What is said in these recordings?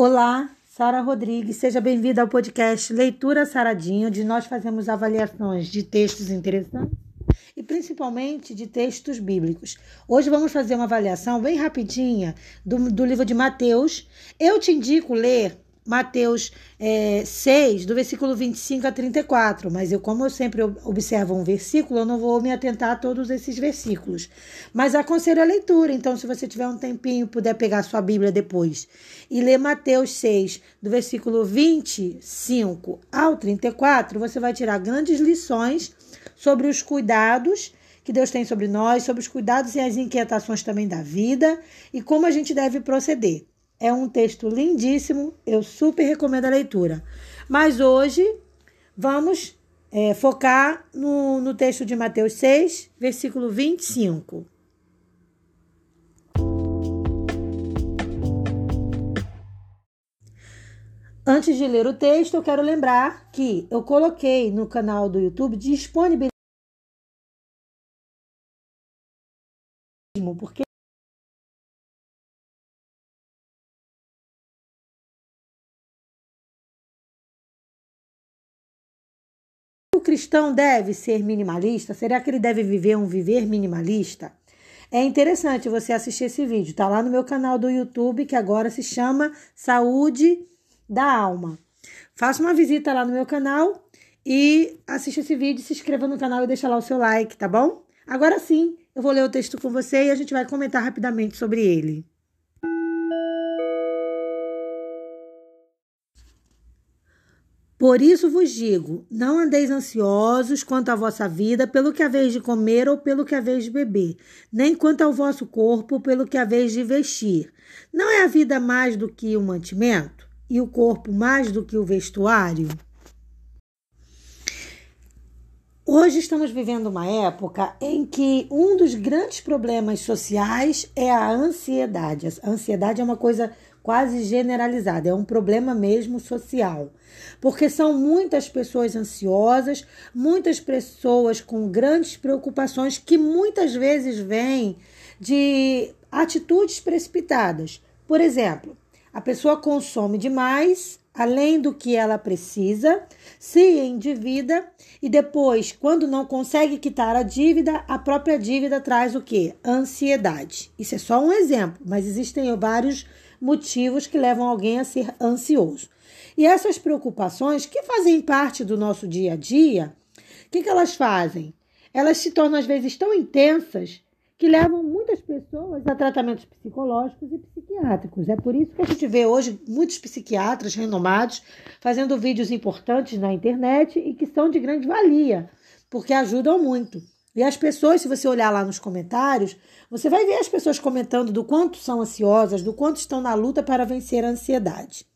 Olá, Sara Rodrigues, seja bem-vinda ao podcast Leitura Saradinha, onde nós fazemos avaliações de textos interessantes e principalmente de textos bíblicos. Hoje vamos fazer uma avaliação bem rapidinha do, do livro de Mateus. Eu te indico ler Mateus é, 6, do versículo 25 a 34. Mas eu, como eu sempre observo um versículo, eu não vou me atentar a todos esses versículos. Mas aconselho a leitura. Então, se você tiver um tempinho, puder pegar sua Bíblia depois e ler Mateus 6, do versículo 25 ao 34, você vai tirar grandes lições sobre os cuidados que Deus tem sobre nós, sobre os cuidados e as inquietações também da vida e como a gente deve proceder. É um texto lindíssimo, eu super recomendo a leitura. Mas hoje vamos é, focar no, no texto de Mateus 6, versículo 25. Antes de ler o texto, eu quero lembrar que eu coloquei no canal do YouTube disponibilidade porque cristão deve ser minimalista? Será que ele deve viver um viver minimalista? É interessante você assistir esse vídeo. Tá lá no meu canal do YouTube, que agora se chama Saúde da Alma. Faça uma visita lá no meu canal e assista esse vídeo, se inscreva no canal e deixa lá o seu like, tá bom? Agora sim, eu vou ler o texto com você e a gente vai comentar rapidamente sobre ele. Por isso vos digo: não andeis ansiosos quanto à vossa vida, pelo que haveis de comer ou pelo que haveis de beber, nem quanto ao vosso corpo, pelo que haveis de vestir. Não é a vida mais do que o mantimento, e o corpo mais do que o vestuário? Hoje estamos vivendo uma época em que um dos grandes problemas sociais é a ansiedade. A ansiedade é uma coisa quase generalizada, é um problema mesmo social. Porque são muitas pessoas ansiosas, muitas pessoas com grandes preocupações que muitas vezes vêm de atitudes precipitadas. Por exemplo, a pessoa consome demais além do que ela precisa, se endivida e depois, quando não consegue quitar a dívida, a própria dívida traz o que? Ansiedade. Isso é só um exemplo, mas existem vários motivos que levam alguém a ser ansioso. E essas preocupações, que fazem parte do nosso dia a dia, o que, que elas fazem? Elas se tornam às vezes tão intensas que levam muitas pessoas a tratamentos psicológicos e psiquiátricos. É por isso que a gente vê hoje muitos psiquiatras renomados fazendo vídeos importantes na internet e que são de grande valia, porque ajudam muito. E as pessoas, se você olhar lá nos comentários, você vai ver as pessoas comentando do quanto são ansiosas, do quanto estão na luta para vencer a ansiedade.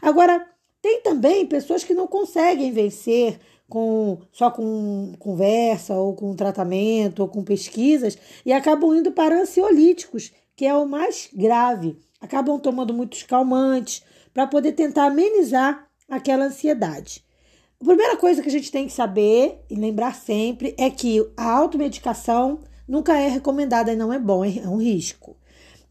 Agora, tem também pessoas que não conseguem vencer com só com conversa ou com tratamento ou com pesquisas e acabam indo para ansiolíticos, que é o mais grave. Acabam tomando muitos calmantes para poder tentar amenizar aquela ansiedade. A primeira coisa que a gente tem que saber e lembrar sempre é que a automedicação nunca é recomendada e não é bom, é um risco.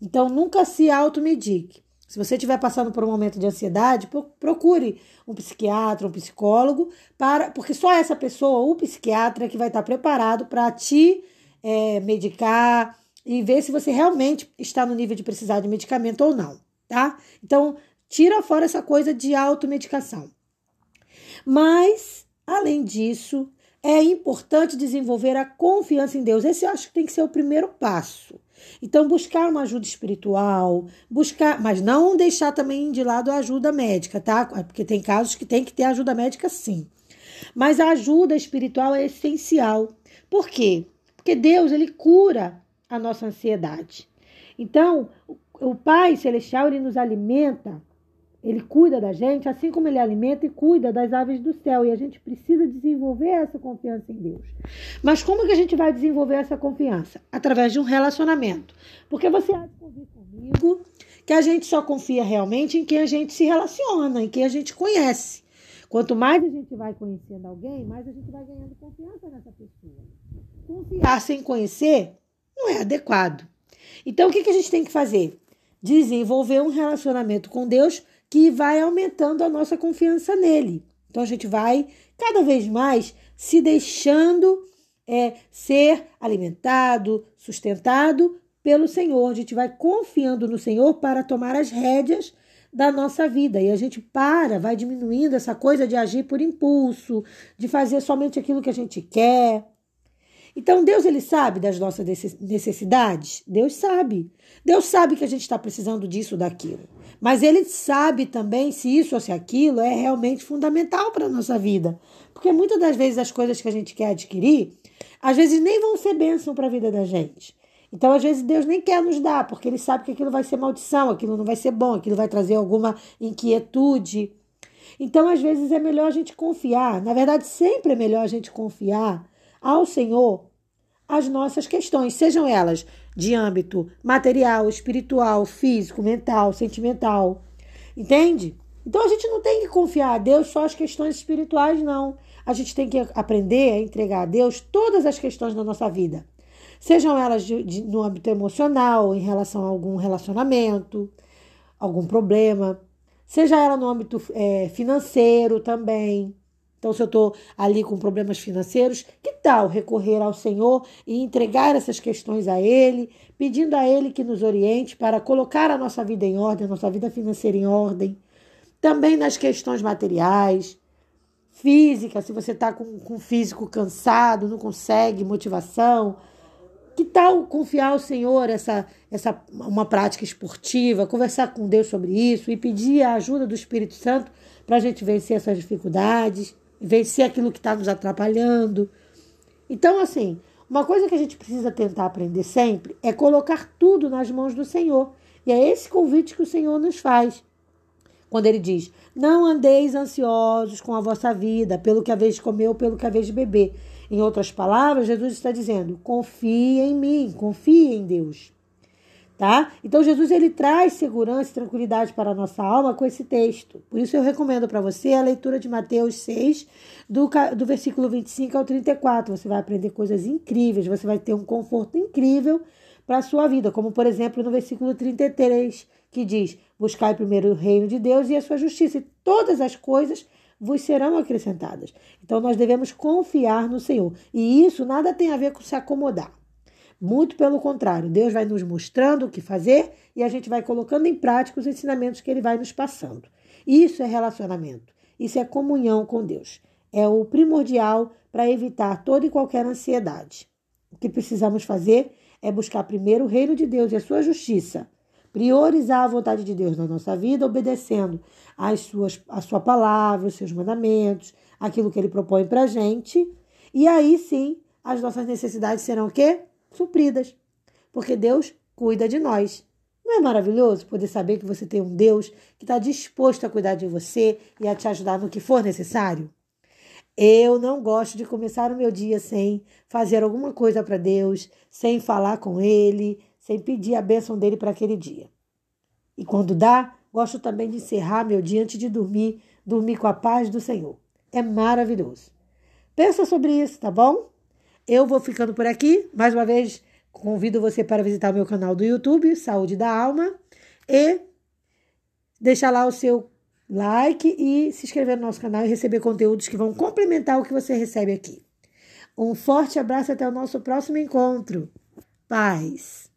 Então, nunca se automedique. Se você estiver passando por um momento de ansiedade, procure um psiquiatra, um psicólogo, para, porque só essa pessoa, o psiquiatra, é que vai estar preparado para te é, medicar e ver se você realmente está no nível de precisar de medicamento ou não, tá? Então, tira fora essa coisa de automedicação. Mas, além disso, é importante desenvolver a confiança em Deus. Esse eu acho que tem que ser o primeiro passo. Então, buscar uma ajuda espiritual, buscar, mas não deixar também de lado a ajuda médica, tá? Porque tem casos que tem que ter ajuda médica sim. Mas a ajuda espiritual é essencial. Por quê? Porque Deus, ele cura a nossa ansiedade. Então, o Pai celestial, ele nos alimenta ele cuida da gente, assim como ele alimenta e cuida das aves do céu. E a gente precisa desenvolver essa confiança em Deus. Mas como que a gente vai desenvolver essa confiança? Através de um relacionamento. Porque você há de convir comigo que a gente só confia realmente em quem a gente se relaciona, em quem a gente conhece. Quanto mais a gente vai conhecendo alguém, mais a gente vai ganhando confiança nessa pessoa. Confiar sem conhecer não é adequado. Então, o que, que a gente tem que fazer? Desenvolver um relacionamento com Deus que vai aumentando a nossa confiança nele. Então a gente vai cada vez mais se deixando é, ser alimentado, sustentado pelo Senhor. A gente vai confiando no Senhor para tomar as rédeas da nossa vida. E a gente para, vai diminuindo essa coisa de agir por impulso, de fazer somente aquilo que a gente quer. Então Deus ele sabe das nossas necessidades? Deus sabe. Deus sabe que a gente está precisando disso, daquilo. Mas ele sabe também se isso ou se aquilo é realmente fundamental para a nossa vida. Porque muitas das vezes as coisas que a gente quer adquirir, às vezes nem vão ser bênção para a vida da gente. Então, às vezes, Deus nem quer nos dar, porque Ele sabe que aquilo vai ser maldição, aquilo não vai ser bom, aquilo vai trazer alguma inquietude. Então, às vezes, é melhor a gente confiar. Na verdade, sempre é melhor a gente confiar ao Senhor as nossas questões, sejam elas de âmbito material, espiritual, físico, mental, sentimental. Entende? Então a gente não tem que confiar a Deus só as questões espirituais, não. A gente tem que aprender a entregar a Deus todas as questões da nossa vida sejam elas de, de, no âmbito emocional, em relação a algum relacionamento, algum problema, seja ela no âmbito é, financeiro também. Então, se eu estou ali com problemas financeiros, que tal recorrer ao Senhor e entregar essas questões a Ele, pedindo a Ele que nos oriente para colocar a nossa vida em ordem, a nossa vida financeira em ordem. Também nas questões materiais, física, se você está com, o físico cansado, não consegue motivação, que tal confiar ao Senhor essa, essa uma prática esportiva, conversar com Deus sobre isso e pedir a ajuda do Espírito Santo para a gente vencer essas dificuldades, vencer aquilo que está nos atrapalhando. Então, assim, uma coisa que a gente precisa tentar aprender sempre é colocar tudo nas mãos do Senhor. E é esse convite que o Senhor nos faz. Quando ele diz: Não andeis ansiosos com a vossa vida, pelo que a vez comer ou pelo que a vez beber em outras palavras, Jesus está dizendo: confie em mim, confie em Deus. Tá? Então Jesus ele traz segurança e tranquilidade para a nossa alma com esse texto. Por isso eu recomendo para você a leitura de Mateus 6, do, do versículo 25 ao 34. Você vai aprender coisas incríveis, você vai ter um conforto incrível para a sua vida, como por exemplo no versículo 33, que diz: Buscai primeiro o reino de Deus e a sua justiça, e todas as coisas vos serão acrescentadas. Então nós devemos confiar no Senhor. E isso nada tem a ver com se acomodar. Muito pelo contrário, Deus vai nos mostrando o que fazer e a gente vai colocando em prática os ensinamentos que ele vai nos passando. Isso é relacionamento. Isso é comunhão com Deus. É o primordial para evitar toda e qualquer ansiedade. O que precisamos fazer é buscar primeiro o reino de Deus e a sua justiça priorizar a vontade de Deus na nossa vida, obedecendo às suas, a sua palavra, os seus mandamentos, aquilo que ele propõe para a gente. E aí sim, as nossas necessidades serão o quê? Supridas. Porque Deus cuida de nós. Não é maravilhoso poder saber que você tem um Deus que está disposto a cuidar de você e a te ajudar no que for necessário? Eu não gosto de começar o meu dia sem fazer alguma coisa para Deus, sem falar com Ele, sem pedir a bênção dele para aquele dia. E quando dá, gosto também de encerrar meu dia antes de dormir, dormir com a paz do Senhor. É maravilhoso. Pensa sobre isso, tá bom? Eu vou ficando por aqui. Mais uma vez, convido você para visitar o meu canal do YouTube, Saúde da Alma, e deixar lá o seu like e se inscrever no nosso canal e receber conteúdos que vão complementar o que você recebe aqui. Um forte abraço até o nosso próximo encontro. Paz.